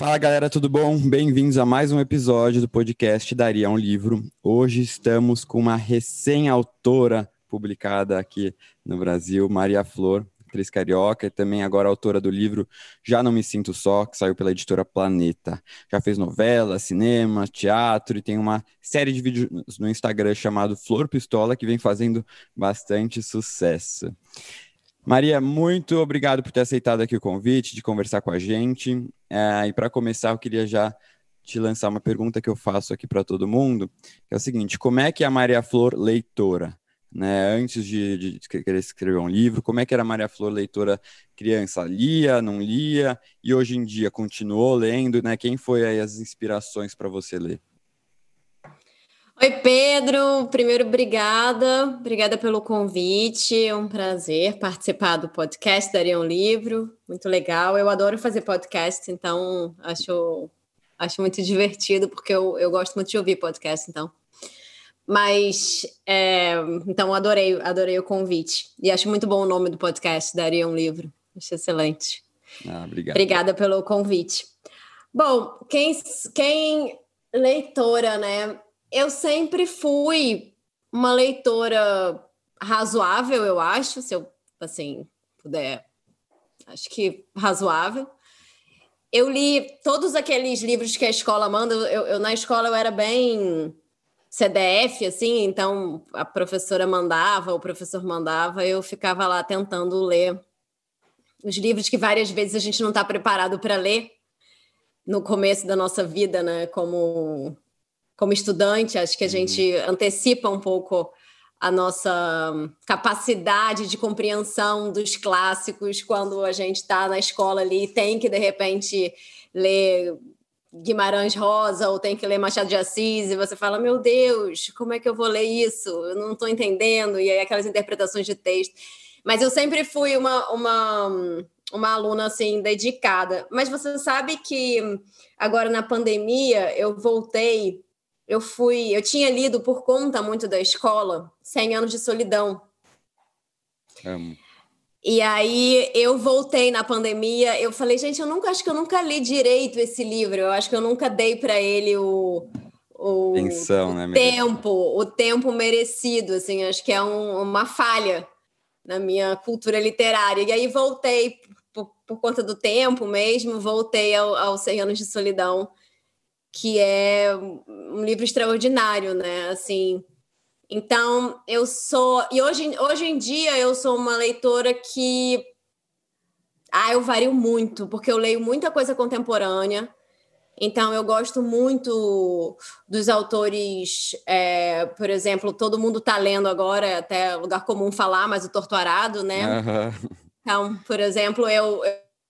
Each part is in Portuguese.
Fala galera, tudo bom? Bem-vindos a mais um episódio do podcast Daria um Livro. Hoje estamos com uma recém-autora publicada aqui no Brasil, Maria Flor, atriz carioca e também agora autora do livro Já Não Me Sinto Só, que saiu pela editora Planeta. Já fez novela, cinema, teatro e tem uma série de vídeos no Instagram chamado Flor Pistola que vem fazendo bastante sucesso. Maria, muito obrigado por ter aceitado aqui o convite de conversar com a gente. É, e para começar, eu queria já te lançar uma pergunta que eu faço aqui para todo mundo, que é o seguinte: como é que a Maria Flor leitora? Né? Antes de, de querer escrever um livro, como é que era a Maria Flor leitora criança? Lia, não lia? E hoje em dia continuou lendo? Né? Quem foi as inspirações para você ler? Oi, Pedro. Primeiro, obrigada. Obrigada pelo convite. É um prazer participar do podcast Daria um Livro. Muito legal. Eu adoro fazer podcast, então acho, acho muito divertido, porque eu, eu gosto muito de ouvir podcast, então. Mas, é, então, adorei, adorei o convite. E acho muito bom o nome do podcast, Daria um Livro. Acho excelente. Ah, obrigado. Obrigada pelo convite. Bom, quem, quem leitora, né? Eu sempre fui uma leitora razoável, eu acho, se eu assim puder, acho que razoável. Eu li todos aqueles livros que a escola manda. Eu, eu, na escola eu era bem CDF, assim, então a professora mandava, o professor mandava, eu ficava lá tentando ler os livros que várias vezes a gente não está preparado para ler no começo da nossa vida, né? Como como estudante, acho que a uhum. gente antecipa um pouco a nossa capacidade de compreensão dos clássicos quando a gente está na escola ali e tem que, de repente, ler Guimarães Rosa ou tem que ler Machado de Assis e você fala, meu Deus, como é que eu vou ler isso? Eu não estou entendendo. E aí aquelas interpretações de texto. Mas eu sempre fui uma, uma, uma aluna, assim, dedicada. Mas você sabe que agora na pandemia eu voltei eu fui, eu tinha lido por conta muito da escola, 100 anos de solidão. Amo. E aí eu voltei na pandemia, eu falei, gente, eu nunca acho que eu nunca li direito esse livro. Eu acho que eu nunca dei para ele o, o, Pensão, o né, tempo, o tempo merecido, assim, acho que é um, uma falha na minha cultura literária. E aí voltei por, por conta do tempo mesmo, voltei ao, aos 100 anos de solidão que é um livro extraordinário, né? Assim, então eu sou e hoje, hoje em dia eu sou uma leitora que ah, eu vario muito, porque eu leio muita coisa contemporânea. Então, eu gosto muito dos autores, é, por exemplo, todo mundo está lendo agora, é até lugar comum falar, mas o Torturado, né? Uhum. Então, por exemplo, eu,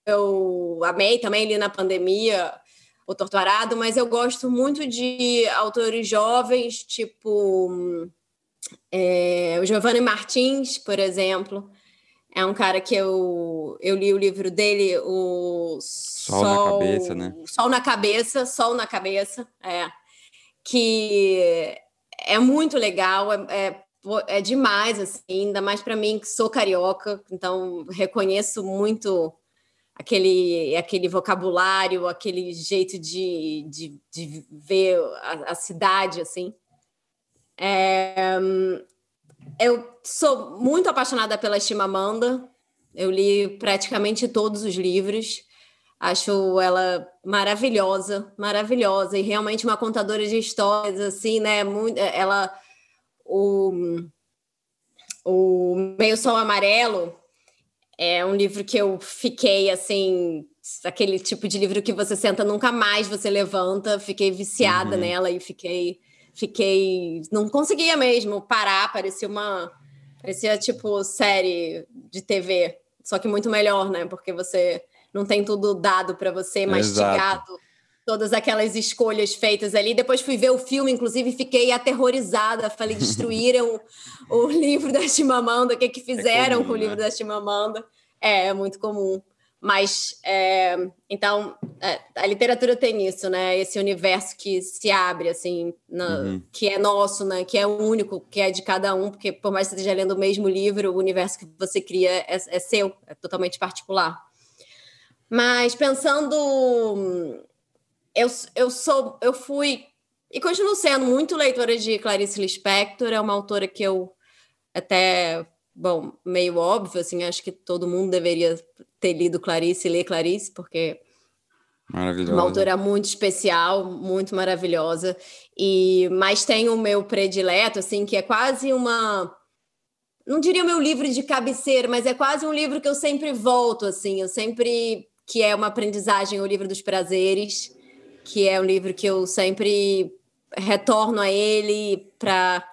eu amei também li na pandemia o Torturado, mas eu gosto muito de autores jovens, tipo é, o Giovanni Martins, por exemplo. É um cara que eu, eu li o livro dele, o Sol, Sol na Cabeça, né? Sol na Cabeça, Sol na Cabeça, é. Que é muito legal, é, é, é demais, assim, ainda mais para mim que sou carioca, então reconheço muito aquele, aquele vocabulário, aquele jeito de, de, de ver a, a, cidade, assim. É, eu sou muito apaixonada pela Chimamanda, eu li praticamente todos os livros, acho ela maravilhosa, maravilhosa, e realmente uma contadora de histórias, assim, né, muito, ela... O, o Meio Sol Amarelo, é um livro que eu fiquei assim, aquele tipo de livro que você senta nunca mais você levanta. Fiquei viciada uhum. nela e fiquei, fiquei, não conseguia mesmo parar. Parecia uma, parecia tipo série de TV, só que muito melhor, né? Porque você não tem tudo dado para você, mastigado. Exato todas aquelas escolhas feitas ali. Depois fui ver o filme, inclusive fiquei aterrorizada. Falei, destruíram o livro da Chimamanda, o que, que fizeram é comum, com o livro né? da Chimamanda. É, é muito comum. Mas, é, então, é, a literatura tem isso, né? Esse universo que se abre, assim, na, uhum. que é nosso, né? Que é único, que é de cada um, porque por mais que você esteja lendo o mesmo livro, o universo que você cria é, é seu, é totalmente particular. Mas pensando, eu, eu sou, eu fui e continuo sendo muito leitora de Clarice Lispector, é uma autora que eu até bom, meio óbvio, assim, acho que todo mundo deveria ter lido Clarice e ler Clarice, porque Maravilhosa. Uma autora muito especial, muito maravilhosa. E mas tem o meu predileto, assim, que é quase uma não diria o meu livro de cabeceira, mas é quase um livro que eu sempre volto, assim, eu sempre que é uma aprendizagem, o livro dos prazeres, que é um livro que eu sempre retorno a ele para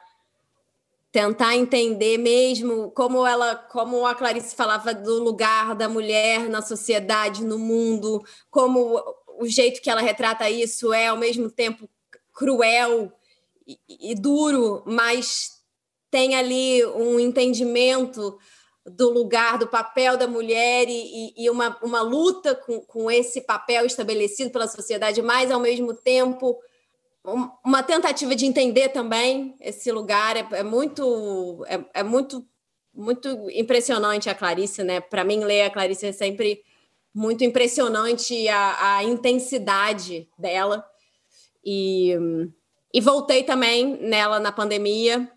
tentar entender mesmo como ela, como a Clarice falava do lugar da mulher na sociedade, no mundo, como o jeito que ela retrata isso é ao mesmo tempo cruel e, e duro, mas tem ali um entendimento do lugar, do papel da mulher e, e uma, uma luta com, com esse papel estabelecido pela sociedade, mas ao mesmo tempo uma tentativa de entender também esse lugar é, é muito é, é, muito muito impressionante a Clarice, né? Para mim ler a Clarice é sempre muito impressionante a, a intensidade dela e, e voltei também nela na pandemia.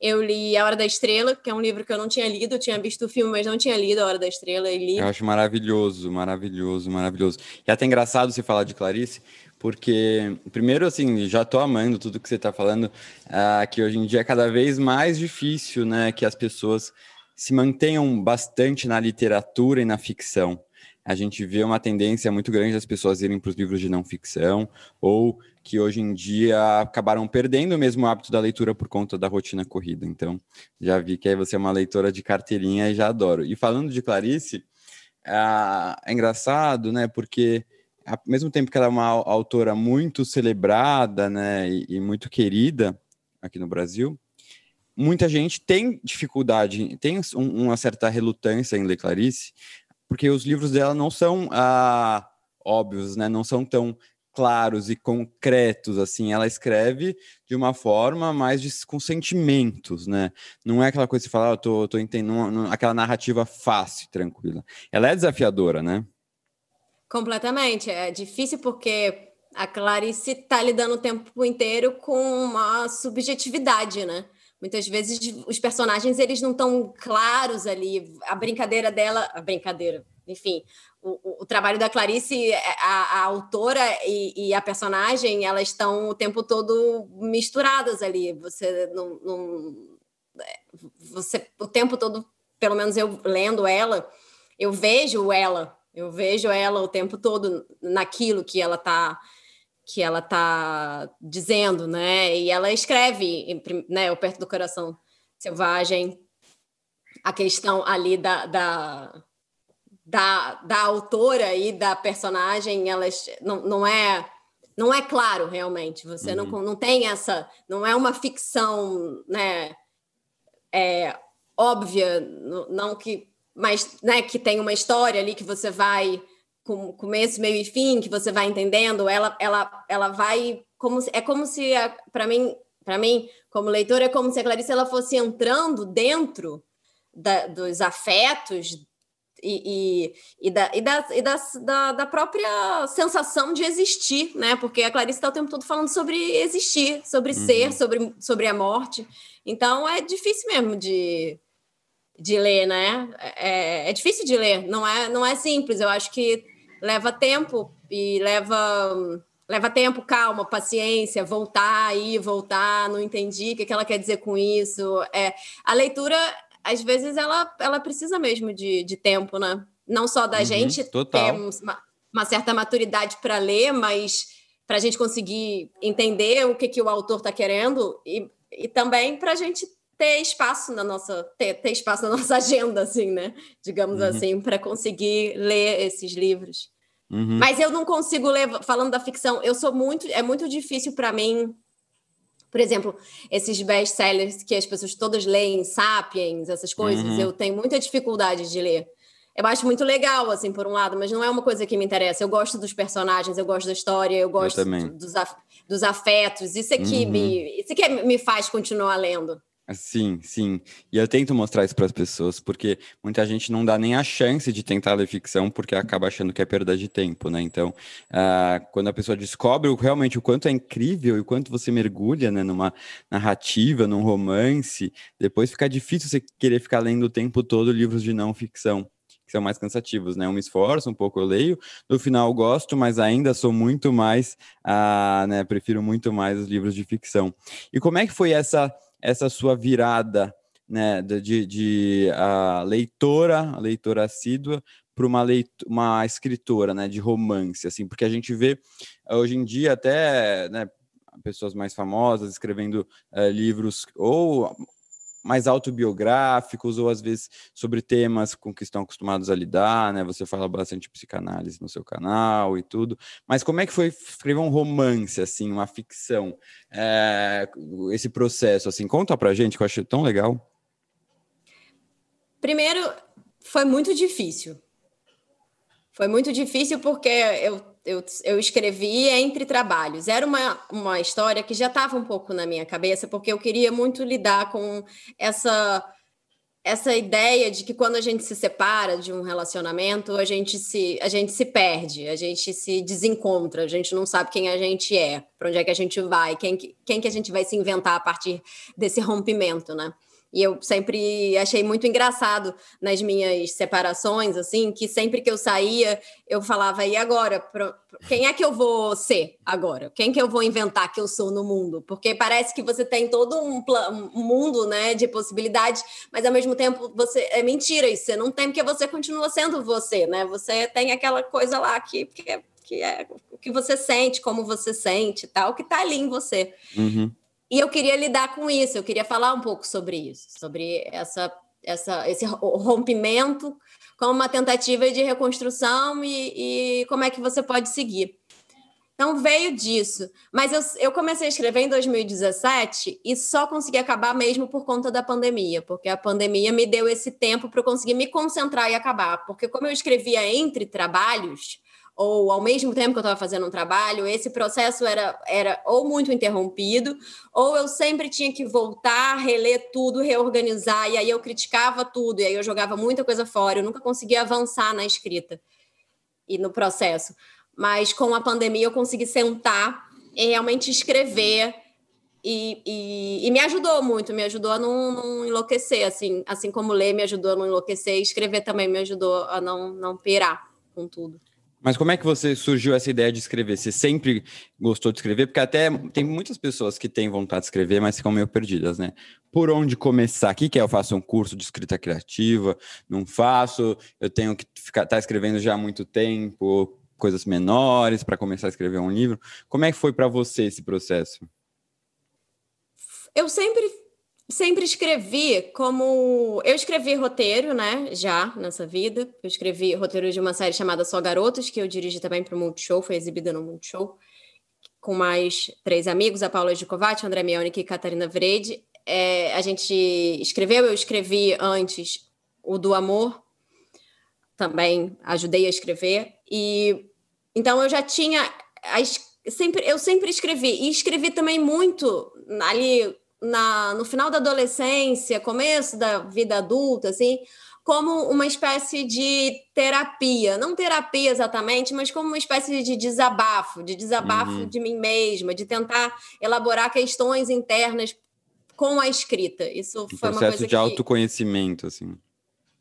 Eu li A Hora da Estrela, que é um livro que eu não tinha lido, eu tinha visto o filme, mas não tinha lido A Hora da Estrela e li. Eu acho maravilhoso, maravilhoso, maravilhoso. E é até engraçado você falar de Clarice, porque, primeiro, assim, já estou amando tudo que você está falando, uh, que hoje em dia é cada vez mais difícil, né, que as pessoas se mantenham bastante na literatura e na ficção. A gente vê uma tendência muito grande das pessoas irem para os livros de não ficção, ou que hoje em dia acabaram perdendo mesmo o hábito da leitura por conta da rotina corrida. Então, já vi que aí você é uma leitora de carteirinha e já adoro. E falando de Clarice, é engraçado, né, porque ao mesmo tempo que ela é uma autora muito celebrada, né, e, muito querida aqui no Brasil, muita gente tem dificuldade, tem um, uma certa relutância em ler Clarice, porque os livros dela não são ah, óbvios, né, não são tão claros e concretos, assim, ela escreve de uma forma mais de, com sentimentos, né? Não é aquela coisa que você fala, ah, eu tô, tô entendendo, aquela narrativa fácil, tranquila. Ela é desafiadora, né? Completamente. É difícil porque a Clarice está lidando o tempo inteiro com uma subjetividade, né? Muitas vezes os personagens eles não estão claros ali. A brincadeira dela, a brincadeira, enfim, o, o trabalho da Clarice, é, a, a autora e, e, a personagem, elas estão o tempo todo misturadas ali. Você não, não, é, você o tempo todo, pelo menos eu lendo ela, eu vejo ela eu vejo ela o tempo todo naquilo que ela está que ela tá dizendo, né? E ela escreve, né, o perto do coração selvagem, a questão ali da, da, da, da autora e da personagem, elas não, não é não é claro realmente. Você uhum. não, não tem essa, não é uma ficção, né? É, óbvia, não que mas né, que tem uma história ali que você vai com começo, meio e fim, que você vai entendendo, ela ela ela vai como se, é como se para mim, para mim, como leitora, é como se a Clarice ela fosse entrando dentro da, dos afetos e, e, e, da, e, da, e da, da, da, própria sensação de existir, né? Porque a Clarice está o tempo todo falando sobre existir, sobre uhum. ser, sobre, sobre a morte. Então é difícil mesmo de, de ler, né? É, é, difícil de ler, não é, não é simples. Eu acho que leva tempo e leva leva tempo, calma, paciência, voltar aí, voltar, não entendi o que, ela quer dizer com isso. É, a leitura, às vezes, ela, ela precisa mesmo de, de tempo, né? Não só da uhum, gente total. ter uma, uma certa maturidade para ler, mas para a gente conseguir entender o que, que o autor está querendo e, e também para a gente ter espaço na nossa ter, ter espaço na nossa agenda assim né digamos uhum. assim para conseguir ler esses livros Uhum. Mas eu não consigo levar, falando da ficção, eu sou muito, é muito difícil para mim por exemplo, esses best-sellers que as pessoas todas leem, Sapiens, essas coisas, uhum. eu tenho muita dificuldade de ler. Eu acho muito legal, assim, por um lado, mas não é uma coisa que me interessa. Eu gosto dos personagens, eu gosto da história, eu gosto eu dos, af dos afetos. Isso é que, uhum. me, isso é que me faz continuar lendo. Sim, sim. E eu tento mostrar isso para as pessoas, porque muita gente não dá nem a chance de tentar ler ficção, porque acaba achando que é perda de tempo, né? Então, uh, quando a pessoa descobre realmente o quanto é incrível e o quanto você mergulha né, numa narrativa, num romance, depois fica difícil você querer ficar lendo o tempo todo livros de não ficção que são mais cansativos, né? Eu me esforço um pouco, eu leio, no final gosto, mas ainda sou muito mais, uh, né? Prefiro muito mais os livros de ficção. E como é que foi essa essa sua virada né, de, de uh, leitora, leitora assídua, para uma, uma escritora né, de romance, assim, porque a gente vê hoje em dia até né, pessoas mais famosas escrevendo uh, livros ou mais autobiográficos ou às vezes sobre temas com que estão acostumados a lidar, né? Você fala bastante psicanálise no seu canal e tudo, mas como é que foi escrever um romance, assim, uma ficção, é, esse processo, assim, conta pra gente que eu achei tão legal. Primeiro, foi muito difícil. Foi muito difícil porque eu eu, eu escrevi entre trabalhos. Era uma, uma história que já estava um pouco na minha cabeça, porque eu queria muito lidar com essa essa ideia de que quando a gente se separa de um relacionamento, a gente se, a gente se perde, a gente se desencontra, a gente não sabe quem a gente é, para onde é que a gente vai, quem, quem que a gente vai se inventar a partir desse rompimento, né? E eu sempre achei muito engraçado nas minhas separações, assim, que sempre que eu saía, eu falava, e agora? Quem é que eu vou ser agora? Quem que eu vou inventar que eu sou no mundo? Porque parece que você tem todo um, um mundo, né, de possibilidades, mas ao mesmo tempo você é mentira isso, você não tem porque você continua sendo você, né? Você tem aquela coisa lá que, que, é, que é o que você sente, como você sente, tal, que tá ali em você. Uhum. E eu queria lidar com isso, eu queria falar um pouco sobre isso, sobre essa, essa, esse rompimento como uma tentativa de reconstrução e, e como é que você pode seguir. Então veio disso. Mas eu, eu comecei a escrever em 2017 e só consegui acabar mesmo por conta da pandemia, porque a pandemia me deu esse tempo para eu conseguir me concentrar e acabar. Porque como eu escrevia entre trabalhos, ou ao mesmo tempo que eu estava fazendo um trabalho, esse processo era, era ou muito interrompido, ou eu sempre tinha que voltar, reler tudo, reorganizar, e aí eu criticava tudo, e aí eu jogava muita coisa fora, eu nunca conseguia avançar na escrita e no processo. Mas com a pandemia eu consegui sentar e realmente escrever. E, e, e, me ajudou muito, me ajudou a não, não, enlouquecer, assim, assim como ler me ajudou a não enlouquecer, escrever também me ajudou a não, não pirar com tudo. Mas como é que você surgiu essa ideia de escrever? Você sempre gostou de escrever? Porque até tem muitas pessoas que têm vontade de escrever, mas ficam meio perdidas, né? Por onde começar? O que é? Eu faço um curso de escrita criativa? Não faço? Eu tenho que ficar tá escrevendo já há muito tempo, coisas menores para começar a escrever um livro. Como é que foi para você esse processo? Eu sempre sempre escrevi como. Eu escrevi roteiro, né? Já nessa vida. Eu escrevi roteiro de uma série chamada Só Garotos, que eu dirigi também para o Multishow, foi exibida no Multishow, com mais três amigos, a Paula Gicovati, André Mionic e Catarina Vrede. É, a gente escreveu, eu escrevi antes o do Amor, também ajudei a escrever. E então eu já tinha. Sempre, eu sempre escrevi, e escrevi também muito ali na, no final da adolescência, começo da vida adulta, assim, como uma espécie de terapia, não terapia exatamente, mas como uma espécie de desabafo, de desabafo uhum. de mim mesma, de tentar elaborar questões internas com a escrita. Isso um foi uma coisa de que... autoconhecimento, assim.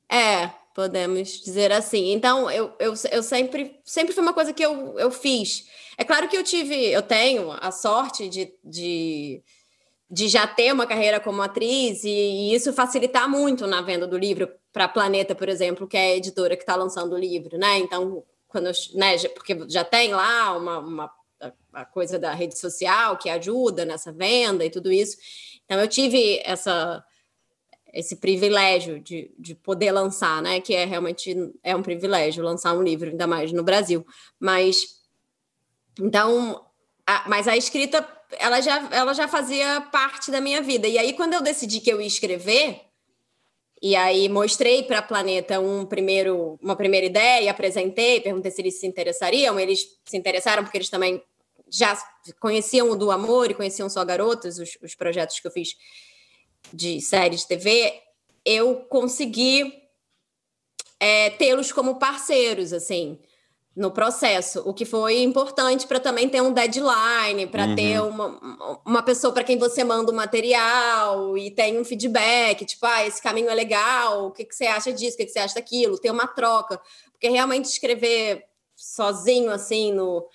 É, podemos dizer assim. Então, eu, eu, eu sempre, sempre foi uma coisa que eu, eu fiz. É claro que eu tive, eu tenho a sorte de, de de já ter uma carreira como atriz e, e isso facilitar muito na venda do livro para a Planeta, por exemplo, que é a editora que está lançando o livro, né? Então, quando né, porque já tem lá uma, uma a coisa da rede social que ajuda nessa venda e tudo isso. Então, eu tive essa esse privilégio de, de poder lançar, né? Que é realmente é um privilégio lançar um livro, ainda mais no Brasil. Mas então, a, mas a escrita ela já, ela já fazia parte da minha vida. E aí, quando eu decidi que eu ia escrever, e aí mostrei para a Planeta um primeiro, uma primeira ideia, apresentei, perguntei se eles se interessariam. Eles se interessaram porque eles também já conheciam o do Amor e conheciam só Garotas, os, os projetos que eu fiz de série de TV, eu consegui é, tê-los como parceiros, assim, no processo, o que foi importante para também ter um deadline, para uhum. ter uma, uma pessoa para quem você manda o material e tem um feedback, tipo, ah, esse caminho é legal, o que, que você acha disso, o que, que você acha daquilo, ter uma troca, porque realmente escrever sozinho, assim, no,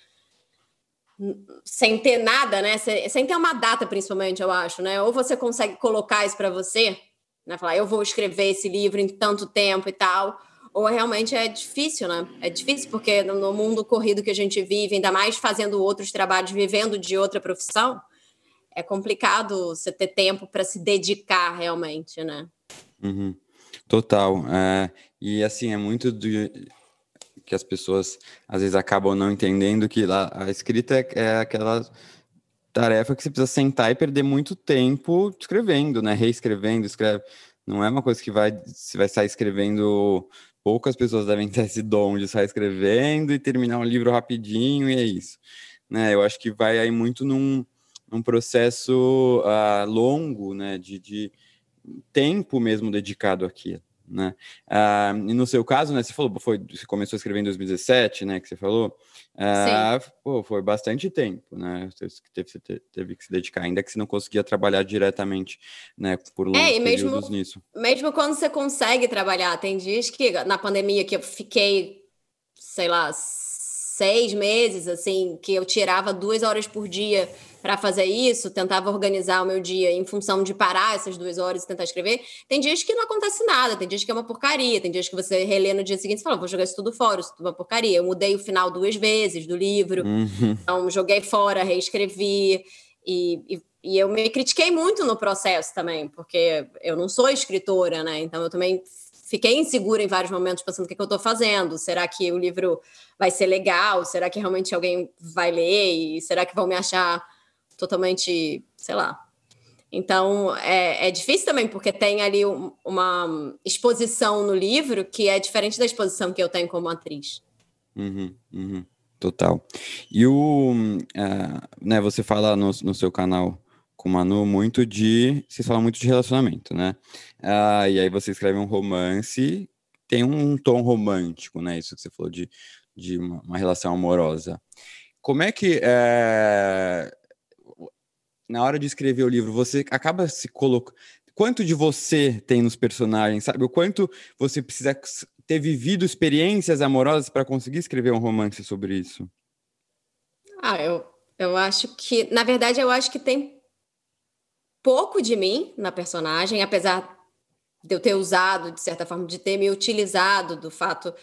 sem ter nada, né? Sem ter uma data, principalmente, eu acho, né? Ou você consegue colocar isso para você, né? Falar, eu vou escrever esse livro em tanto tempo e tal. Ou realmente é difícil, né? É difícil porque no mundo corrido que a gente vive, ainda mais fazendo outros trabalhos, vivendo de outra profissão, é complicado você ter tempo para se dedicar realmente, né? Uhum. Total. É, e assim, é muito que as pessoas às vezes acabam não entendendo que lá, a escrita é, é aquela tarefa que você precisa sentar e perder muito tempo escrevendo, né? Reescrevendo, escreve. Não é uma coisa que vai, você vai sair escrevendo. Poucas pessoas devem ter esse dom de sair escrevendo e terminar um livro rapidinho, e é isso. Né? Eu acho que vai aí muito num, num processo uh, longo, né? De, de tempo mesmo dedicado àquilo né? Ah, e no seu caso, né, você falou, foi, você começou a escrever em 2017, né, que você falou, ah, pô, foi bastante tempo, né, você teve, teve, que se dedicar, ainda que você não conseguia trabalhar diretamente, né, por longos é, e mesmo, nisso. Mesmo quando você consegue trabalhar, tem dias que na pandemia que eu fiquei, sei lá, seis meses, assim, que eu tirava duas horas por dia para fazer isso, tentava organizar o meu dia em função de parar essas duas horas e tentar escrever. Tem dias que não acontece nada, tem dias que é uma porcaria, tem dias que você relê no dia seguinte e fala, vou jogar isso tudo fora, isso tudo é uma porcaria. Eu mudei o final duas vezes do livro, uhum. então joguei fora, reescrevi. E, e, e, eu me critiquei muito no processo também, porque eu não sou escritora, né? Então eu também fiquei insegura em vários momentos, pensando o que, que eu estou fazendo. Será que o livro vai ser legal? Será que realmente alguém vai ler? E será que vão me achar totalmente, sei lá. Então, é, é difícil também, porque tem ali um, uma exposição no livro que é diferente da exposição que eu tenho como atriz. Uhum, uhum, total. E o, uh, né, você fala no, no seu canal com o Manu muito de. Vocês falam muito de relacionamento, né? Ah, e aí você escreve um romance, tem um tom romântico, né? Isso que você falou de, de uma, uma relação amorosa. Como é que. É, na hora de escrever o livro, você acaba se colocando. Quanto de você tem nos personagens, sabe? O quanto você precisa ter vivido experiências amorosas para conseguir escrever um romance sobre isso? Ah, eu, eu acho que, na verdade, eu acho que tem pouco de mim na personagem, apesar de eu ter usado, de certa forma, de ter me utilizado do fato de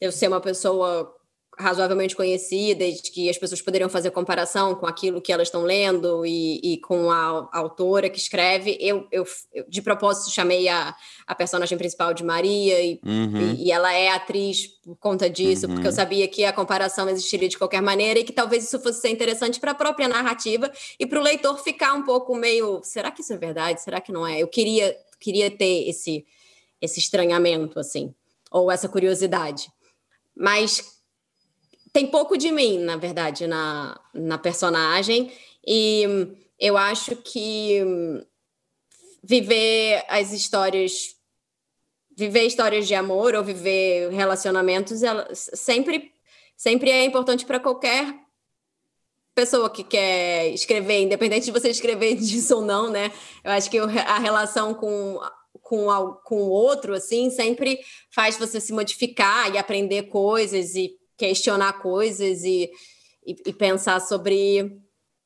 eu ser uma pessoa razoavelmente conhecida e de que as pessoas poderiam fazer comparação com aquilo que elas estão lendo e, e com a, a, autora que escreve. Eu, eu, eu, de propósito, chamei a, a personagem principal de Maria e, uhum. e, e ela é atriz por conta disso, uhum. porque eu sabia que a comparação existiria de qualquer maneira e que talvez isso fosse ser interessante para a própria narrativa e para o leitor ficar um pouco meio, será que isso é verdade? Será que não é? Eu queria, queria ter esse, esse estranhamento, assim, ou essa curiosidade. Mas tem pouco de mim, na verdade, na, na personagem. E eu acho que viver as histórias, viver histórias de amor ou viver relacionamentos, ela, sempre, sempre é importante para qualquer pessoa que quer escrever, independente de você escrever disso ou não, né? Eu acho que a relação com com, com o outro, assim, sempre faz você se modificar e aprender coisas e questionar coisas e, e, e pensar sobre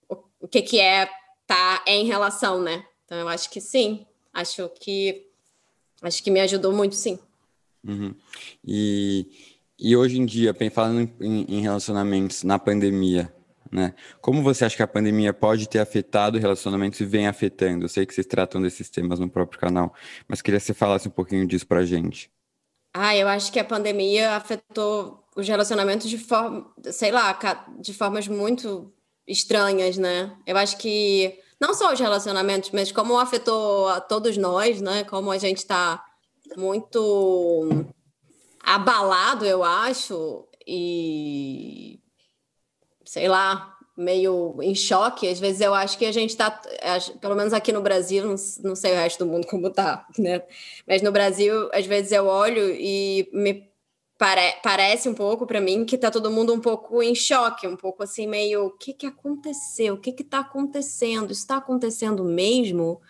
o, o, que, que é estar tá em relação, né? Então, eu acho que sim. Acho que acho que me ajudou muito, sim. Uhum. E, e hoje em dia, falando em, em relacionamentos na pandemia, né? Como você acha que a pandemia pode ter afetado relacionamentos e vem afetando? Eu sei que vocês tratam desses temas no próprio canal, mas queria que você falasse um pouquinho disso para gente. Ah, eu acho que a pandemia afetou os relacionamentos de forma, sei lá, de formas muito estranhas, né? Eu acho que não só os relacionamentos, mas como afetou a todos nós, né? Como a gente está muito abalado, eu acho, e sei lá, meio em choque. Às vezes eu acho que a gente está, pelo menos aqui no Brasil, não, sei o resto do mundo como tá, né? Mas no Brasil, às vezes eu olho e me pare, parece um pouco para mim que tá todo mundo um pouco em choque, um pouco assim meio, o que que aconteceu? O que que tá acontecendo? Está acontecendo mesmo?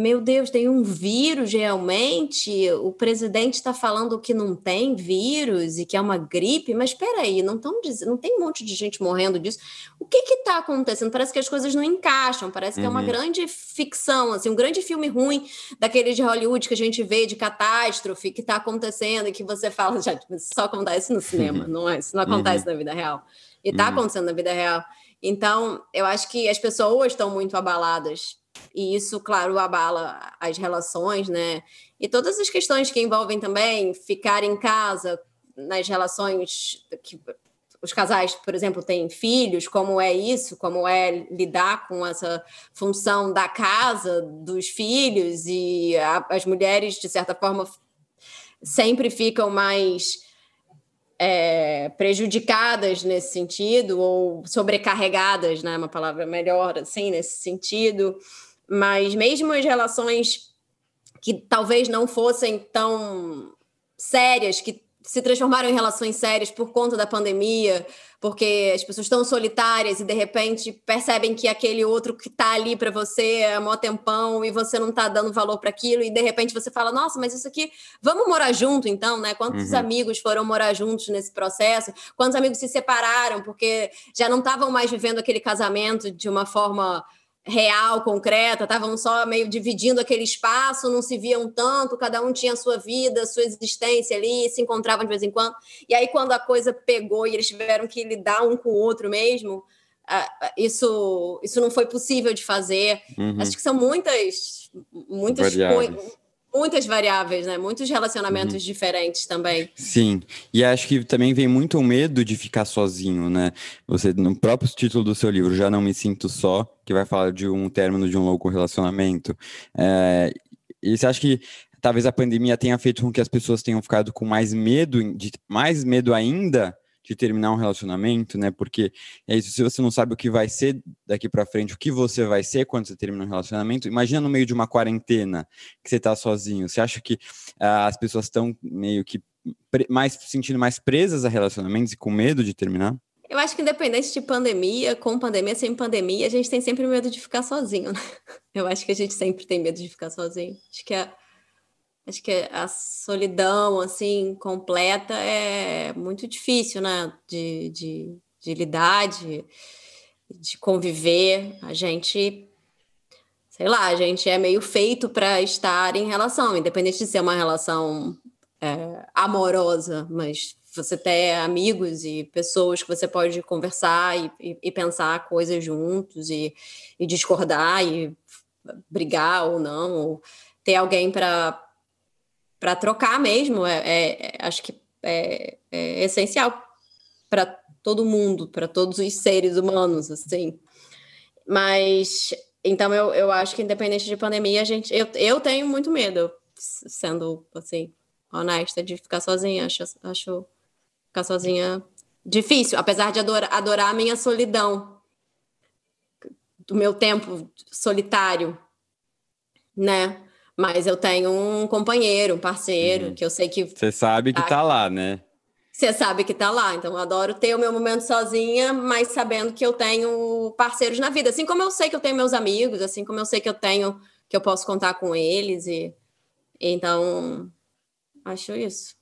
Meu Deus, tem um vírus realmente? O presidente está falando que não tem vírus e que é uma gripe, mas espera aí, não, tão, não tem um monte de gente morrendo disso. O que está acontecendo? Parece que as coisas não encaixam, parece que uhum. é uma uhum. grande ficção, assim, um grande filme ruim daquele de Hollywood que a gente vê de catástrofe que está acontecendo e que você fala, já, só acontece no cinema, não é? Isso não acontece uhum. na vida real. E está uhum. acontecendo na vida real. Então, eu acho que as pessoas estão muito abaladas e isso, claro, abala as relações, né? E todas as questões que envolvem também ficar em casa nas relações que os casais, por exemplo, têm filhos, como é isso, como é lidar com essa função da casa, dos filhos, e a, as mulheres, de certa forma, sempre ficam mais é, prejudicadas nesse sentido, ou sobrecarregadas, né? Uma palavra melhor, assim, nesse sentido. Mas mesmo as relações que talvez não fossem tão sérias, que se transformaram em relações sérias por conta da pandemia, porque as pessoas estão solitárias e de repente percebem que aquele outro que está ali para você é mó tempão e você não está dando valor para aquilo e de repente você fala: "Nossa, mas isso aqui, vamos morar junto então, né? Quantos uhum. amigos foram morar juntos nesse processo? Quantos amigos se separaram porque já não estavam mais vivendo aquele casamento de uma forma real, concreta, estavam só meio dividindo aquele espaço, não se viam tanto, cada um tinha a sua vida, a sua existência ali, se encontravam de vez em quando. E aí, quando a coisa pegou e eles tiveram que lidar um com o outro mesmo, isso, isso não foi possível de fazer. Uhum. Acho que são muitas, muitas coisas muitas variáveis, né? Muitos relacionamentos uhum. diferentes também. Sim. E acho que também vem muito o medo de ficar sozinho, né? Você, no próprio título do seu livro, Já Não Me Sinto Só, que vai falar de um término de um louco relacionamento. É, e você acha que talvez a pandemia tenha feito com que as pessoas tenham ficado com mais medo, de, mais medo ainda de terminar um relacionamento, né? Porque é isso, se você não sabe o que vai ser daqui para frente, o que você vai ser quando você termina um relacionamento, imagina no meio de uma quarentena que você está sozinho. Você acha que uh, as pessoas estão meio que mais sentindo mais presas a relacionamentos e com medo de terminar? Eu acho que independente de pandemia, com pandemia, sem pandemia, a gente tem sempre medo de ficar sozinho, né? Eu acho que a gente sempre tem medo de ficar sozinho. Acho que a, acho que a solidão assim completa é muito difícil, né? De, de, de lidar, de, de conviver. A gente, sei lá, a gente é meio feito para estar em relação, independente de ser uma relação é, amorosa, mas você ter amigos e pessoas que você pode conversar e, e, e pensar coisas juntos e, e discordar e brigar ou não, ou ter alguém para para trocar mesmo, é, é, é, acho que é, é essencial para todo mundo, para todos os seres humanos, assim. Mas, então, eu, eu acho que independente de pandemia, a gente, eu, eu tenho muito medo, sendo, assim, honesta, de ficar sozinha. Acho, acho ficar sozinha difícil, apesar de adorar, adorar a minha solidão, do meu tempo solitário, né? Mas eu tenho um companheiro, um parceiro, uhum. que eu sei que. Você sabe que tá, tá lá, né? Você sabe que tá lá. Então, eu adoro ter o meu momento sozinha, mas sabendo que eu tenho parceiros na vida. Assim como eu sei que eu tenho meus amigos, assim como eu sei que eu tenho, que eu posso contar com eles. E então, acho isso.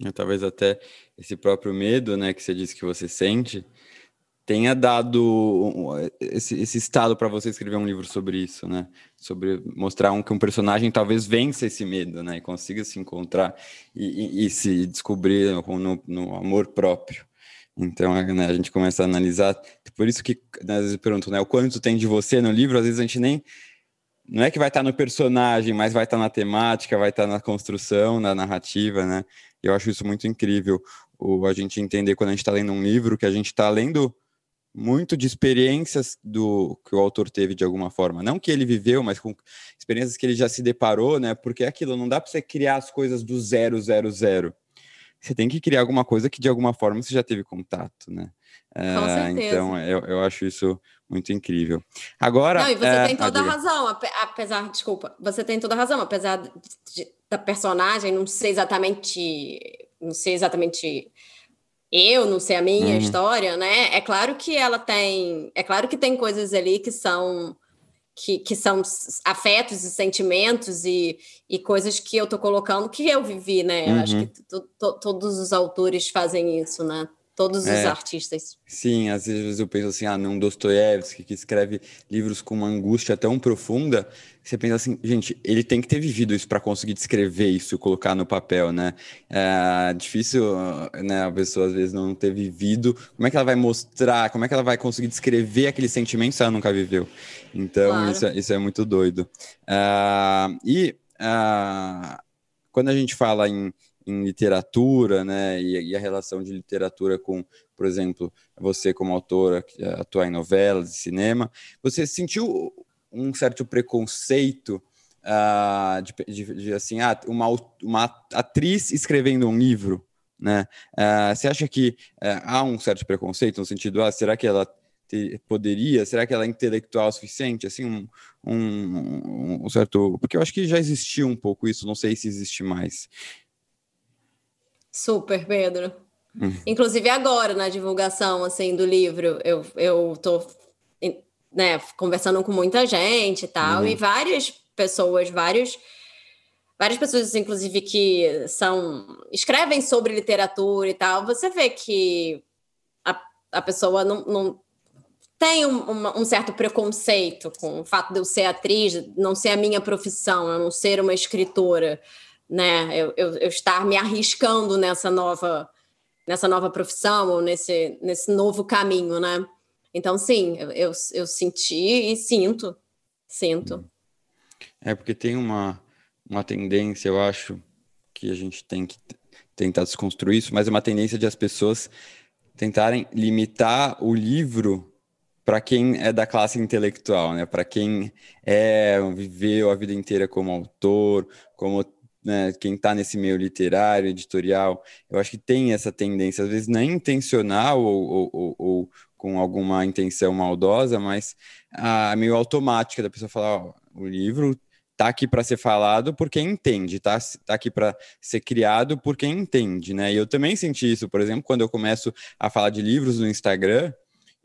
E talvez até esse próprio medo, né, que você disse que você sente, tenha dado esse, esse estado para você escrever um livro sobre isso, né? Sobre mostrar um, que um personagem talvez vença esse medo, né? E consiga se encontrar e, e, e se descobrir no, no, amor próprio. Então, né, a gente começa a analisar. Por isso que, né, às vezes, pergunto, né? O quanto tem de você no livro, às vezes a gente nem. Não é que vai estar no personagem, mas vai estar na temática, vai estar na construção, na narrativa, né? Eu acho isso muito incrível. O, a gente entender quando a gente está lendo um livro que a gente está lendo muito de experiências do que o autor teve de alguma forma, não que ele viveu, mas com experiências que ele já se deparou, né? Porque é aquilo não dá para você criar as coisas do zero, zero, zero. Você tem que criar alguma coisa que de alguma forma você já teve contato, né? Com é, então eu, eu acho isso muito incrível. Agora, não, e você é, tem toda a razão, apesar, desculpa, você tem toda a razão, apesar de, da personagem não ser exatamente, não ser exatamente eu, não sei a minha uhum. história, né? É claro que ela tem, é claro que tem coisas ali que são que, que são afetos e sentimentos e, e coisas que eu tô colocando que eu vivi, né? Uhum. Eu acho uhum. que todos os autores fazem isso, né? Todos é, os artistas. Sim, às vezes eu penso assim, ah, num Dostoiévski que escreve livros com uma angústia tão profunda, você pensa assim, gente, ele tem que ter vivido isso para conseguir descrever isso e colocar no papel, né? É difícil, né, a pessoa às vezes não ter vivido, como é que ela vai mostrar, como é que ela vai conseguir descrever aquele sentimento se ela nunca viveu? Então, claro. isso, é, isso, é muito doido. Uh, e uh, quando a gente fala em em literatura, né, e, e, a relação de literatura com, por exemplo, você como autora que atua em novelas cinema, você sentiu um certo preconceito uh, de, de, de, assim, ah, uma, uma atriz escrevendo um livro, né? Uh, você acha que uh, há um certo preconceito no sentido, ah, será que ela te, poderia, será que ela é intelectual o suficiente, assim, um, um, um certo, porque eu acho que já existiu um pouco isso, não sei se existe mais. Super, Pedro. Uhum. Inclusive agora, na divulgação assim, do livro, eu, eu tô né, conversando com muita gente e tal, uhum. e várias pessoas, vários, várias pessoas, inclusive, que são escrevem sobre literatura e tal, você vê que a, a pessoa não, não tem um, um, certo preconceito com o fato de eu ser atriz, não ser a minha profissão, eu não ser uma escritora né? Eu, eu, eu, estar me arriscando nessa nova nessa nova profissão ou nesse, nesse novo caminho, né? Então, sim, eu, eu, eu senti e sinto, sinto. É porque tem uma, uma tendência, eu acho, que a gente tem que tentar desconstruir isso, mas é uma tendência de as pessoas tentarem limitar o livro para quem é da classe intelectual, né? Para quem é viveu a vida inteira como autor, como né, quem está nesse meio literário, editorial, eu acho que tem essa tendência, às vezes não é intencional ou, ou, ou, ou com alguma intenção maldosa, mas a, meio automática da pessoa falar, o livro tá aqui para ser falado por quem entende, tá, tá aqui para ser criado por quem entende, né? E eu também senti isso, por exemplo, quando eu começo a falar de livros no Instagram,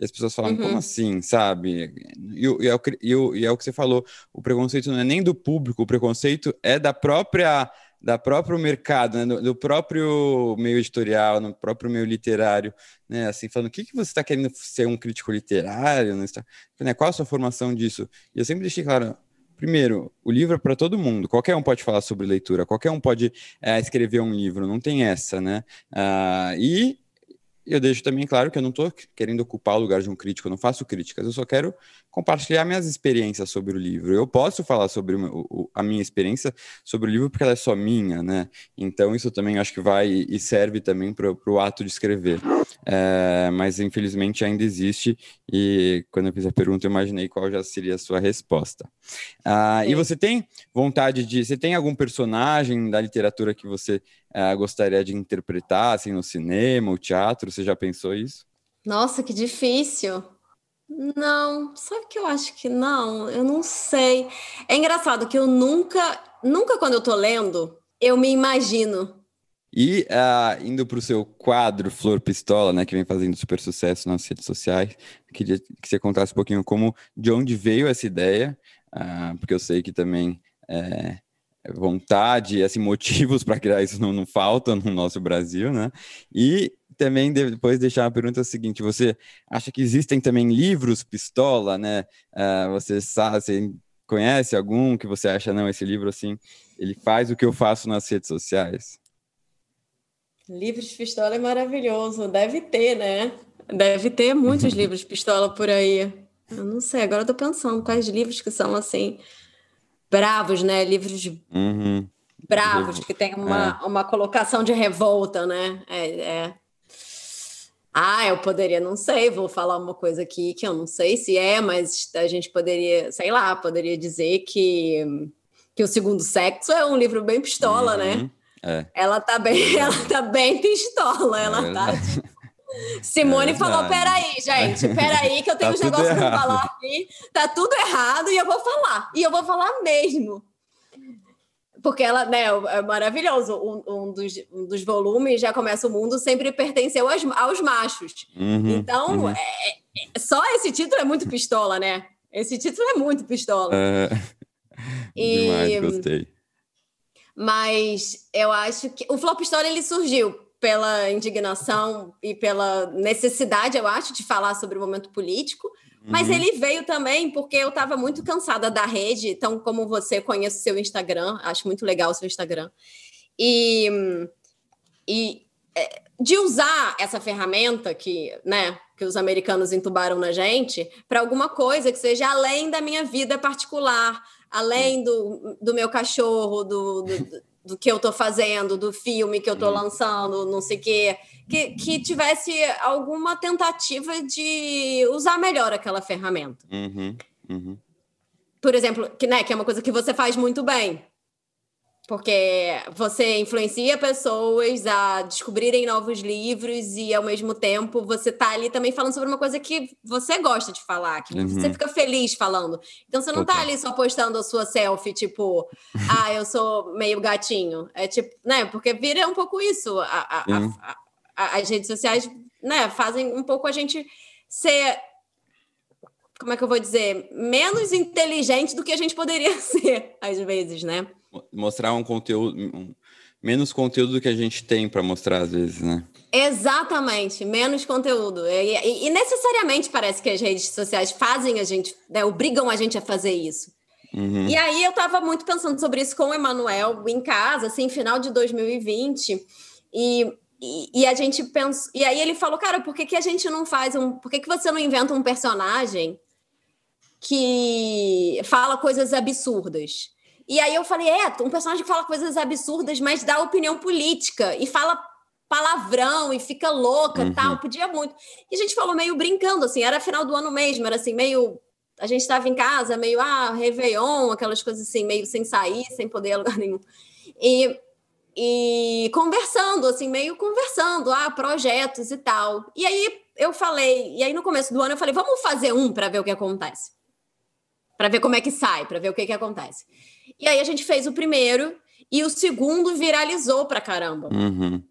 e as pessoas falam, uhum. como assim, sabe? E, e, é o, e, é o que você falou, o preconceito não é nem do público, o preconceito é da própria da próprio mercado, né, do, do, próprio meio editorial, no próprio meio literário, né, assim, falando, o que, que você está querendo ser um crítico literário, né, né, qual a sua formação disso? E eu sempre deixei claro, primeiro, o livro é para todo mundo, qualquer um pode falar sobre leitura, qualquer um pode é, escrever um livro, não tem essa, né, uh, e eu deixo também claro que eu não estou querendo ocupar o lugar de um crítico, eu não faço críticas, eu só quero compartilhar minhas experiências sobre o livro. Eu posso falar sobre o, o, a minha experiência sobre o livro porque ela é só minha, né? Então isso também acho que vai e serve também para o ato de escrever. É, mas infelizmente ainda existe e quando eu fiz a pergunta eu imaginei qual já seria a sua resposta. Ah, e você tem vontade de, você tem algum personagem da literatura que você ah, gostaria de interpretar, assim, no cinema, ou teatro? Você já pensou isso? Nossa, que difícil. Não, sabe que eu acho que não, eu não sei. É engraçado que eu nunca, nunca quando eu tô lendo, eu me imagino. E uh, indo para o seu quadro Flor Pistola, né, que vem fazendo super sucesso nas redes sociais, queria que você contasse um pouquinho como, de onde veio essa ideia, uh, porque eu sei que também é, vontade, assim, motivos para criar isso não, não faltam no nosso Brasil, né? E também depois deixar uma pergunta seguinte: você acha que existem também livros pistola, né? Uh, você sabe, você conhece algum que você acha não esse livro assim? Ele faz o que eu faço nas redes sociais? Livros pistola é maravilhoso. Deve ter, né? Deve ter muitos livros pistola por aí. Eu não sei, agora eu tô pensando quais livros que são assim bravos, né? Livros uhum. bravos, que tem uma, é. uma colocação de revolta, né? É, é, Ah, eu poderia, não sei, vou falar uma coisa aqui que eu não sei se é, mas a gente poderia, sei lá, poderia dizer que, que o segundo sexo é um livro bem pistola, né? uhum. né? É. Ela tá bem, ela tá bem pistola, ela é tá. Simone é falou: peraí, gente, peraí, que eu tenho tá um negócio para falar aqui, tá tudo errado e eu vou falar. E eu vou falar mesmo. Porque ela, né, é maravilhoso. Um, um, dos, um dos volumes, já começa o mundo, sempre pertenceu aos, aos machos. Uhum, então, uhum. É, é, só esse título é muito pistola, né? Esse título é muito pistola. É... E... Demais, gostei. Mas eu acho que o Flop Story ele surgiu pela indignação e pela necessidade, eu acho, de falar sobre o momento político. Mas uhum. ele veio também porque eu estava muito cansada da rede, então, como você conhece seu Instagram, acho muito legal o seu Instagram. E, e é, de usar essa ferramenta que, né, que os americanos entubaram na gente para alguma coisa que seja além da minha vida particular, além do, do meu cachorro, do, do do que eu estou fazendo, do filme que eu estou lançando, não sei o quê, que, que tivesse alguma tentativa de usar melhor aquela ferramenta. Uhum, uhum. Por exemplo, que, né, que é uma coisa que você faz muito bem. Porque você influencia pessoas a descobrirem novos livros e, ao mesmo tempo, você tá ali também falando sobre uma coisa que você gosta de falar, que uhum. você fica feliz falando. Então, você não tá ali só postando a sua selfie, tipo, ah, eu sou meio gatinho. É tipo, né? Porque vira um pouco isso. A, a, a, a, as redes sociais, né, fazem um pouco a gente ser como é que eu vou dizer, menos inteligente do que a gente poderia ser, às vezes, né? Mostrar um conteúdo, um, menos conteúdo do que a gente tem para mostrar às vezes, né? Exatamente, menos conteúdo. E, e, e, necessariamente parece que as redes sociais fazem a gente, né, obrigam a gente a fazer isso. Uhum. E aí eu estava muito pensando sobre isso com o Emanuel em casa, assim, final de 2020, e, e, e, a gente pensou. E aí ele falou, cara, por que, que a gente não faz um. Por que, que você não inventa um personagem que fala coisas absurdas? E aí eu falei, é, um personagem que fala coisas absurdas, mas dá opinião política e fala palavrão e fica louca uhum. tal, podia muito. E a gente falou meio brincando, assim, era final do ano mesmo, era assim, meio. A gente estava em casa, meio, ah, Réveillon, aquelas coisas assim, meio sem sair, sem poder a lugar nenhum. E, e conversando, assim, meio conversando, ah, projetos e tal. E aí eu falei, e aí no começo do ano eu falei, vamos fazer um para ver o que acontece. Para ver como é que sai, para ver o que, que acontece. E aí a gente fez o primeiro e o segundo viralizou pra caramba. Uhum.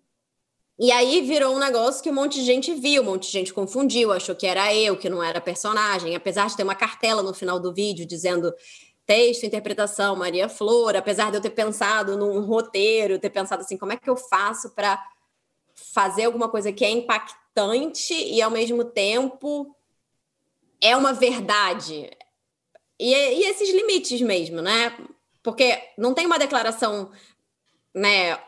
E aí virou um negócio que um monte de gente viu, um monte de gente confundiu, achou que era eu, que não era personagem, apesar de ter uma cartela no final do vídeo dizendo texto, interpretação, Maria Flor, apesar de eu ter pensado num roteiro, ter pensado assim, como é que eu faço para fazer alguma coisa que é impactante e ao mesmo tempo é uma verdade. E, e esses limites mesmo, né? Porque não tem uma declaração, né,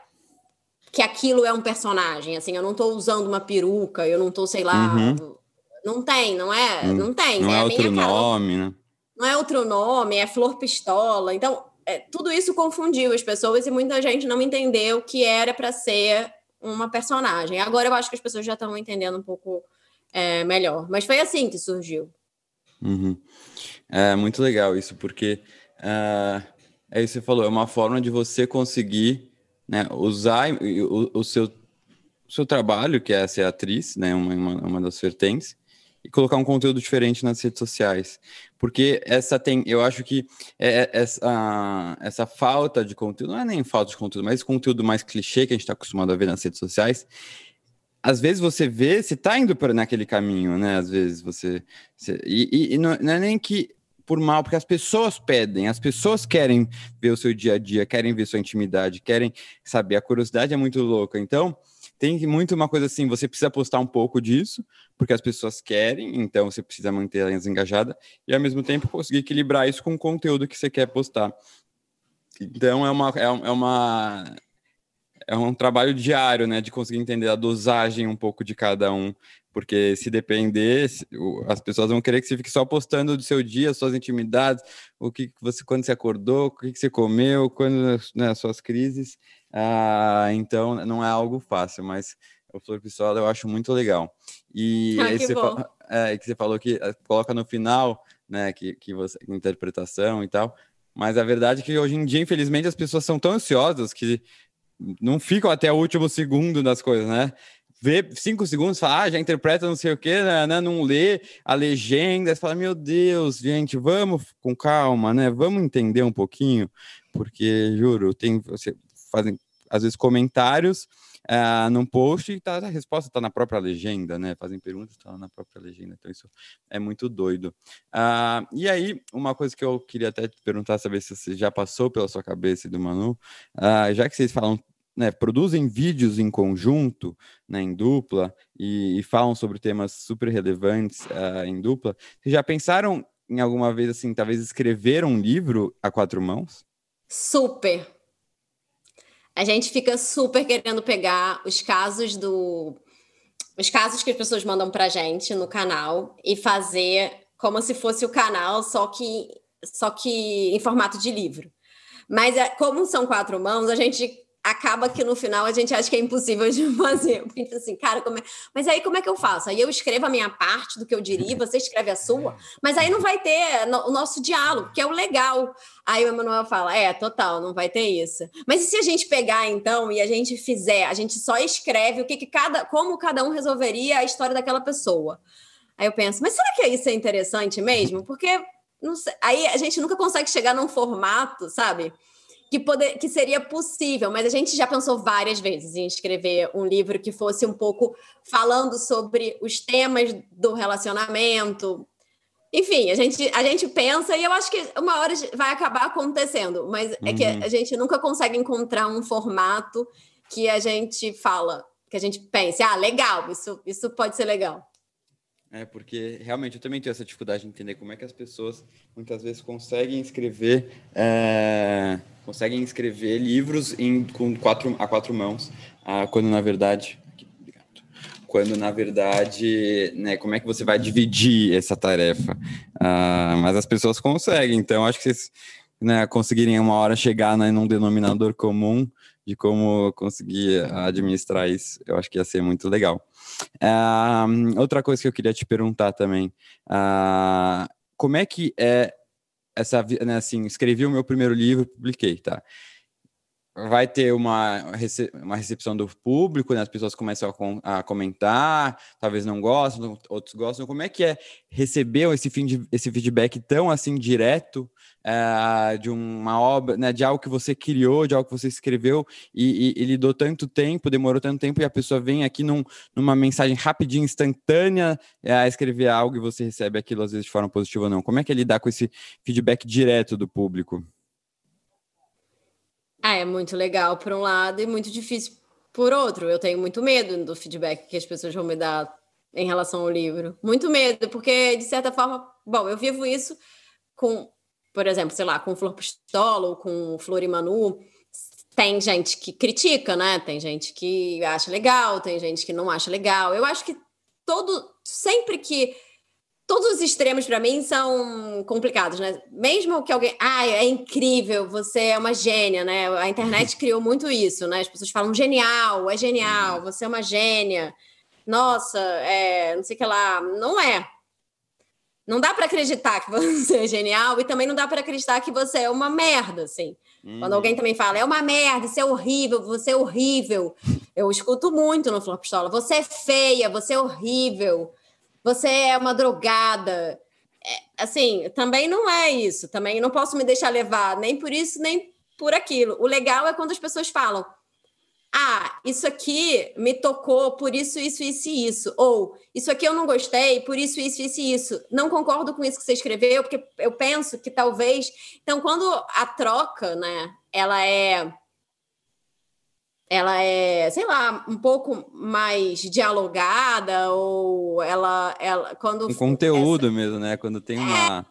que aquilo é um personagem, assim, eu não estou usando uma peruca, eu não estou, sei lá, uhum. não tem, não é, hum, não tem. Não é, é outro nome, né? Não é outro nome, é Flor Pistola. Então, é, tudo isso confundiu as pessoas e muita gente não entendeu que era para ser uma personagem. Agora eu acho que as pessoas já estão entendendo um pouco é, melhor. Mas foi assim que surgiu. Uhum. É muito legal isso, porque uh, é isso que você falou, é uma forma de você conseguir né, usar o, o seu, seu trabalho, que é ser atriz, né, uma, uma, das vertentes, e colocar um conteúdo diferente nas redes sociais. Porque essa tem, eu acho que é, é essa, essa falta de conteúdo, não é nem falta de conteúdo, mas conteúdo mais clichê que a gente está acostumado a ver nas redes sociais, às vezes você vê, você está indo por naquele caminho, né? Às vezes você. você e, e, e não, não, é nem que por mal, porque as pessoas pedem, as pessoas querem ver o seu dia a dia, querem ver sua intimidade, querem saber. A curiosidade é muito louca. Então, tem muito uma coisa assim: você precisa postar um pouco disso, porque as pessoas querem, então você precisa manter elas engajadas, e ao mesmo tempo conseguir equilibrar isso com o conteúdo que você quer postar. Então, é uma. É, é uma é um trabalho diário, né, de conseguir entender a dosagem um pouco de cada um, porque se depender, as pessoas vão querer que você fique só postando do seu dia, suas intimidades, o que você quando você acordou, o que você comeu, quando né, suas crises. Ah, então não é algo fácil, mas o Flor Pistola eu acho muito legal. E ah, que, você é, que você falou que eh, coloca no final, né, que, que você interpretação e tal. Mas a verdade é que hoje em dia, infelizmente, as pessoas são tão ansiosas que não ficam até o último segundo das coisas, né? Vê cinco segundos, fala, ah, já interpreta não sei o quê, né? né não lê a legenda, fala, meu Deus, gente, vamos com calma, né? Vamos entender um pouquinho, porque, juro, tem, você fazem, às vezes, comentários uh, num post e tá, a resposta está na própria legenda, né? Fazem perguntas, está na própria legenda. Então, isso é muito doido. Uh, e aí, uma coisa que eu queria até te perguntar, saber se você já passou pela sua cabeça do Manu, uh, já que vocês falam né, produzem vídeos em conjunto, né, em dupla, e, e falam sobre temas super relevantes uh, em dupla. Vocês já pensaram em alguma vez, assim, talvez escrever um livro a quatro mãos? Super. A gente fica super querendo pegar os casos do. Os casos que as pessoas mandam pra gente no canal e fazer como se fosse o canal, só que, só que em formato de livro. Mas é, como são quatro mãos, a gente acaba que no final a gente acha que é impossível de fazer. Eu penso assim, cara, como é... mas aí como é que eu faço? Aí eu escrevo a minha parte do que eu diria, você escreve a sua, mas aí não vai ter o nosso diálogo, que é o legal. Aí o Emanuel fala, é, total, não vai ter isso. Mas e se a gente pegar então e a gente fizer, a gente só escreve o que, que cada, como cada um resolveria a história daquela pessoa. Aí eu penso, mas será que isso é interessante mesmo? Porque aí a gente nunca consegue chegar num formato, sabe? Que, poder, que seria possível, mas a gente já pensou várias vezes em escrever um livro que fosse um pouco falando sobre os temas do relacionamento. Enfim, a gente, a gente pensa e eu acho que uma hora vai acabar acontecendo, mas uhum. é que uhum. a gente nunca consegue encontrar um formato que a gente fala, que a gente pense, ah, legal, isso, isso pode ser legal. É, porque realmente eu também tenho essa dificuldade de entender como é que as pessoas muitas vezes conseguem escrever é, conseguem escrever livros em, com quatro, a quatro mãos, ah, quando na verdade quando na verdade, né, como é que você vai dividir essa tarefa? Ah, mas as pessoas conseguem, então acho que vocês né, conseguirem uma hora chegar né, num denominador comum de como conseguir administrar isso, eu acho que ia ser muito legal. Ah, outra coisa que eu queria te perguntar também, ah, como é que é essa, né, assim, escrevi o meu primeiro livro, publiquei, tá? Vai ter uma, uma recepção do público, né? As pessoas começam a, a comentar, talvez não gostam, outros gostam. Como é que é receber esse, esse feedback tão assim direto é, de uma obra, né, de algo que você criou, de algo que você escreveu e, e, e lidou tanto tempo, demorou tanto tempo e a pessoa vem aqui num, numa mensagem rapidinha, instantânea é, a escrever algo e você recebe aquilo às vezes de forma positiva ou não. Como é que é lidar com esse feedback direto do público? Ah, é muito legal por um lado e muito difícil por outro. Eu tenho muito medo do feedback que as pessoas vão me dar em relação ao livro. Muito medo, porque de certa forma, bom, eu vivo isso com por exemplo, sei lá, com Flor Pistola ou com Flor e Manu, tem gente que critica, né? Tem gente que acha legal, tem gente que não acha legal. Eu acho que todo sempre que todos os extremos para mim são complicados, né? Mesmo que alguém, ah, é incrível, você é uma gênia, né? A internet criou muito isso, né? As pessoas falam genial, é genial, você é uma gênia. Nossa, é, não sei o que lá, não é. Não dá para acreditar que você é genial e também não dá para acreditar que você é uma merda, assim. Uhum. Quando alguém também fala, é uma merda, isso é horrível, você é horrível. Eu escuto muito no Flor Pistola, você é feia, você é horrível, você é uma drogada. É, assim, também não é isso. Também não posso me deixar levar nem por isso, nem por aquilo. O legal é quando as pessoas falam, ah, isso aqui me tocou por isso, isso, isso e isso. Ou isso aqui eu não gostei por isso, isso, isso e isso. Não concordo com isso que você escreveu, porque eu penso que talvez. Então, quando a troca, né, ela é. Ela é, sei lá, um pouco mais dialogada, ou ela. ela quando um conteúdo essa... mesmo, né? Quando tem uma,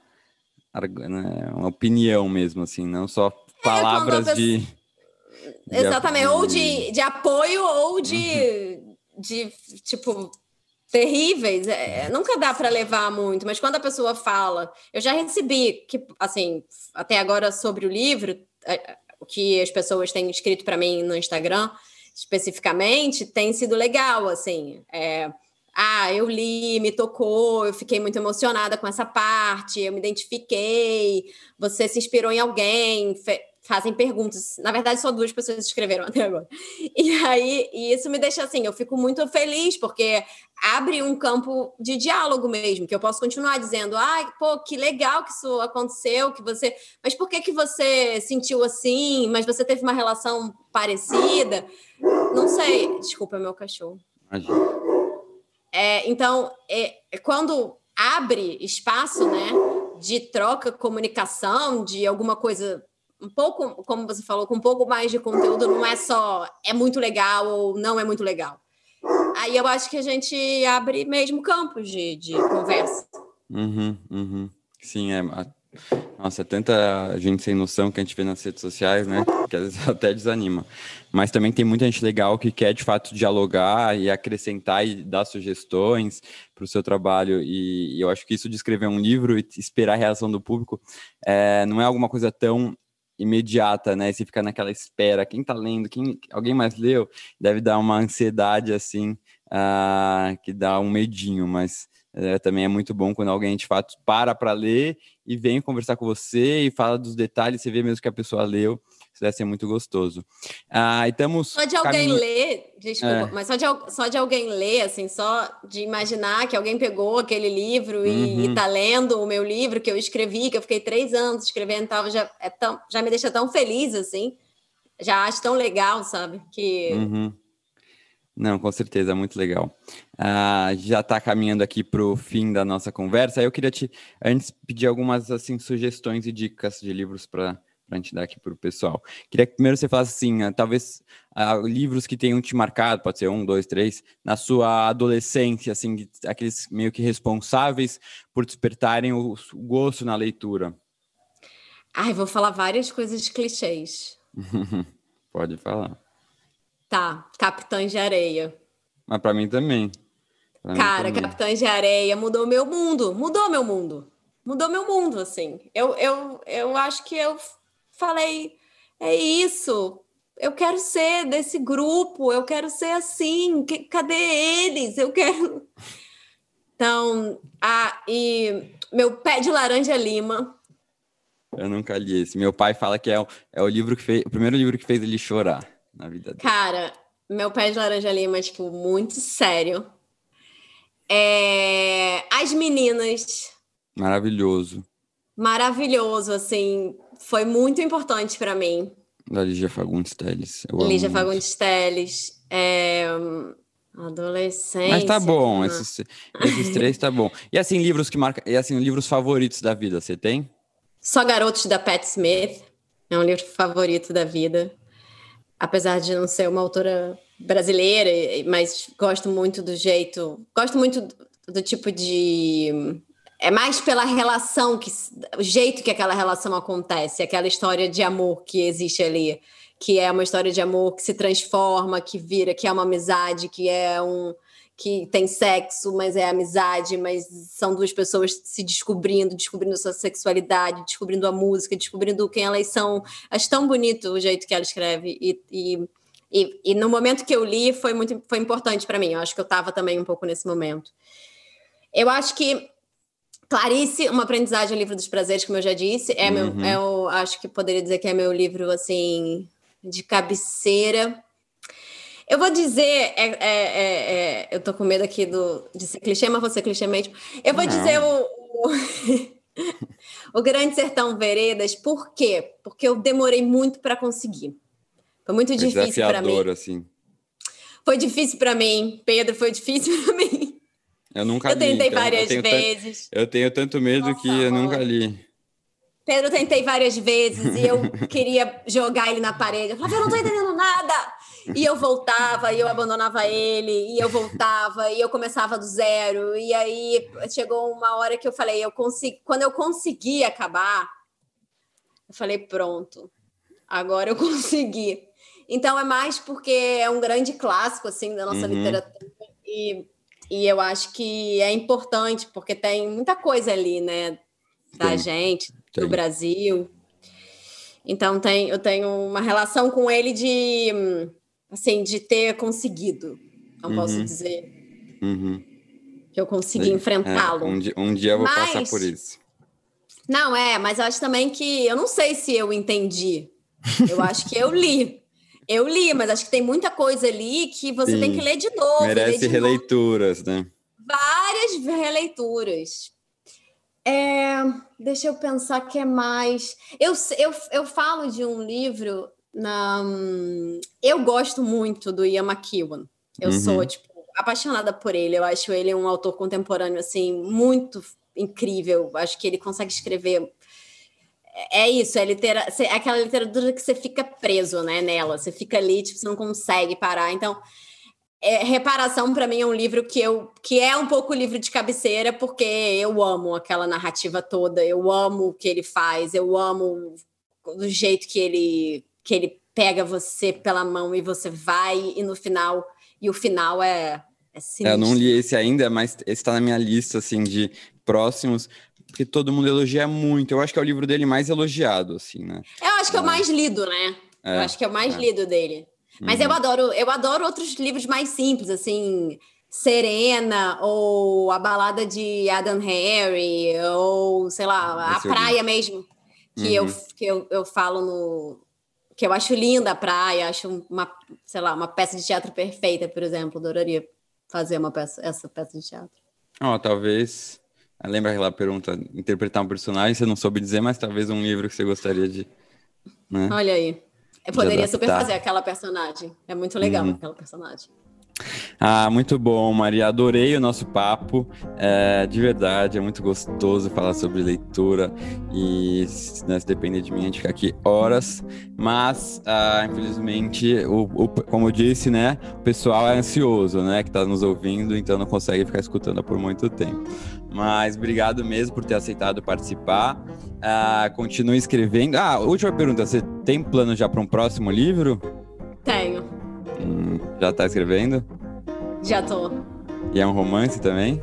é... uma opinião mesmo, assim, não só palavras é, de Exatamente, ou de, de apoio ou de, uhum. de tipo terríveis. É, nunca dá para levar muito, mas quando a pessoa fala, eu já recebi que assim até agora sobre o livro, é, o que as pessoas têm escrito para mim no Instagram especificamente tem sido legal, assim. É, ah, eu li, me tocou, eu fiquei muito emocionada com essa parte, eu me identifiquei, você se inspirou em alguém, fazem perguntas. Na verdade, só duas pessoas escreveram até agora. E aí, e isso me deixa assim, eu fico muito feliz, porque abre um campo de diálogo mesmo, que eu posso continuar dizendo, ai, ah, pô, que legal que isso aconteceu, que você. Mas por que, que você sentiu assim? Mas você teve uma relação parecida? Não sei. Desculpa, meu cachorro. É, então, é, quando abre espaço, né, de troca, comunicação, de alguma coisa um pouco, como você falou, com um pouco mais de conteúdo, não é só é muito legal ou não é muito legal. Aí eu acho que a gente abre mesmo campos de, de conversa. Uhum, uhum. Sim, é. Nossa, é tanta gente sem noção que a gente vê nas redes sociais, né? Que às vezes até desanima. Mas também tem muita gente legal que quer de fato dialogar e acrescentar e dar sugestões para o seu trabalho. E, e, eu acho que isso de escrever um livro e esperar a reação do público é, não é alguma coisa tão imediata, né? E você fica naquela espera, quem tá lendo, quem alguém mais leu, deve dar uma ansiedade assim, uh, que dá um medinho, mas uh, também é muito bom quando alguém de fato para para ler e vem conversar com você e fala dos detalhes, você vê mesmo que a pessoa leu. Deve ser muito gostoso. Ah, estamos só de alguém caminho... ler, desculpa, é. mas só de, só de alguém ler, assim, só de imaginar que alguém pegou aquele livro e, está uhum. lendo o meu livro que eu escrevi, que eu fiquei três anos escrevendo, tava, já, é tão, já me deixa tão feliz, assim. Já acho tão legal, sabe? Que. Uhum. Não, com certeza, muito legal. Ah, já está caminhando aqui para o fim da nossa conversa. Eu queria te, antes, pedir algumas assim sugestões e dicas de livros para para a gente dar aqui para o pessoal. Queria que primeiro você falasse assim, uh, talvez uh, livros que tenham te marcado, pode ser um, dois, três, na sua adolescência, assim, aqueles meio que responsáveis por despertarem o, o gosto na leitura. Ai, vou falar várias coisas de clichês. pode falar. Tá, Capitães de Areia. Mas para mim também. Pra Cara, mim também. Capitães de Areia mudou meu mundo, mudou meu mundo. Mudou meu mundo, assim. Eu, eu, eu acho que eu falei: é isso, eu quero ser desse grupo, eu quero ser assim, que, cadê eles? Eu quero. Então, ah, e meu pé de laranja lima. Eu nunca li esse. Meu pai fala que é o, é o livro que fez, o primeiro livro que fez ele chorar na vida dele. Cara, meu pé de laranja lima é, tipo, muito sério. É... As meninas. Maravilhoso. Maravilhoso, assim foi muito importante para mim. Da Lígia Fagundes Telles. Lígia Fagundes Telles. É... Adolescência. Mas tá bom, esses, esses três tá bom. E assim, livros que marcam. E assim, livros favoritos da vida, você tem? Só Garotos da Pat Smith. É um livro favorito da vida. Apesar de não ser uma autora brasileira, mas gosto muito do jeito. Gosto muito do, do tipo de é mais pela relação, que, o jeito que aquela relação acontece, aquela história de amor que existe ali, que é uma história de amor que se transforma, que vira, que é uma amizade, que é um que tem sexo, mas é amizade, mas são duas pessoas se descobrindo, descobrindo sua sexualidade, descobrindo a música, descobrindo quem elas são. Acho tão bonito o jeito que ela escreve e, e, e, e no momento que eu li foi muito foi importante para mim. Eu acho que eu estava também um pouco nesse momento. Eu acho que Clarice, uma aprendizagem, o livro dos prazeres, como eu já disse, é uhum. meu, é o, acho que poderia dizer que é meu livro assim de cabeceira. Eu vou dizer, é, é, é, é eu tô com medo aqui do, de ser clichê, mas vou ser clichê mesmo. Eu vou Não. dizer o, o, o, Grande Sertão Veredas, por quê? Porque eu demorei muito para conseguir. Foi muito foi difícil para mim. Assim. Foi difícil para mim, Pedro, foi difícil para mim. Eu nunca eu li. tentei então, várias eu vezes. Eu tenho tanto medo Nossa, que eu amor. nunca li. Pedro, eu tentei várias vezes e eu queria jogar ele na parede. Eu falava, eu não tô entendendo nada. E eu voltava, e eu abandonava ele, e eu voltava, e eu começava do zero. E aí chegou uma hora que eu falei, eu consegui, quando eu consegui acabar, eu falei, pronto, agora eu consegui. Então é mais porque é um grande clássico assim da nossa uhum. literatura e, e eu acho que é importante porque tem muita coisa ali, né, da gente, do Brasil. Então tem, eu tenho uma relação com ele de assim de ter conseguido, não uhum. posso dizer. Uhum. Que eu consegui enfrentá-lo. É, um, dia, um dia eu vou mas, passar por isso. Não, é, mas eu acho também que eu não sei se eu entendi. Eu acho que eu li. Eu li, mas acho que tem muita coisa ali que você Sim. tem que ler de novo. Merece de releituras, novo. né? Várias releituras. É, deixa eu pensar que é mais. Eu, eu, eu falo de um livro. Na, eu gosto muito do Ian McEwan. Eu uhum. sou, tipo, apaixonada por ele. Eu acho ele um autor contemporâneo, assim, muito incrível. Acho que ele consegue escrever. É isso, é, litera... é aquela literatura que você fica preso né, nela. Você fica ali, tipo, você não consegue parar. Então, é, Reparação, para mim, é um livro que, eu, que é um pouco livro de cabeceira, porque eu amo aquela narrativa toda, eu amo o que ele faz, eu amo do jeito que ele, que ele pega você pela mão e você vai, e no final, e o final é. É, é eu não li esse ainda, mas esse está na minha lista assim de próximos, porque todo mundo elogia muito. Eu acho que é o livro dele mais elogiado, assim, né? Eu acho que é, é o mais lido, né? É, eu acho que é o mais é. lido dele. Mas uhum. eu adoro, eu adoro outros livros mais simples, assim, Serena, ou a balada de Adam Harry, ou sei lá, Esse a praia mesmo. Que, uhum. eu, que eu, eu falo no. Que eu acho linda a praia, acho uma, sei lá, uma peça de teatro perfeita, por exemplo. Adoraria fazer uma peça, essa peça de teatro. Ó, oh, talvez. Lembra aquela pergunta, interpretar um personagem, você não soube dizer, mas talvez um livro que você gostaria de. Né? Olha aí. Eu poderia super fazer aquela personagem. É muito legal uhum. aquela personagem. Ah, muito bom, Maria. Adorei o nosso papo. É, de verdade, é muito gostoso falar sobre leitura. E né, se depender de mim, a gente fica aqui horas. Mas, ah, infelizmente, o, o, como eu disse, né? O pessoal é ansioso, né? Que está nos ouvindo, então não consegue ficar escutando por muito tempo. Mas obrigado mesmo por ter aceitado participar. Ah, continue escrevendo. Ah, última pergunta: você tem plano já para um próximo livro? Tenho. Hum, já está escrevendo? Já tô. E é um romance também?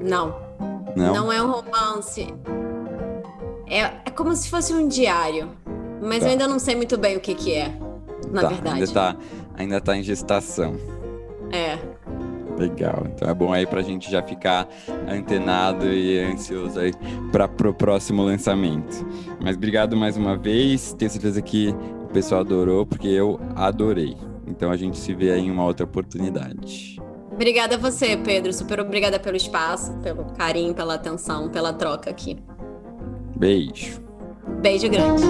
Não. Não? Não é um romance. É, é como se fosse um diário. Mas tá. eu ainda não sei muito bem o que, que é, na tá, verdade. Ainda tá, ainda tá em gestação. É. Legal. Então é bom aí pra gente já ficar antenado e ansioso aí para pro próximo lançamento. Mas obrigado mais uma vez. Tenho certeza que o pessoal adorou, porque eu adorei. Então a gente se vê aí em uma outra oportunidade. Obrigada a você, Pedro. Super obrigada pelo espaço, pelo carinho, pela atenção, pela troca aqui. Beijo. Beijo grande.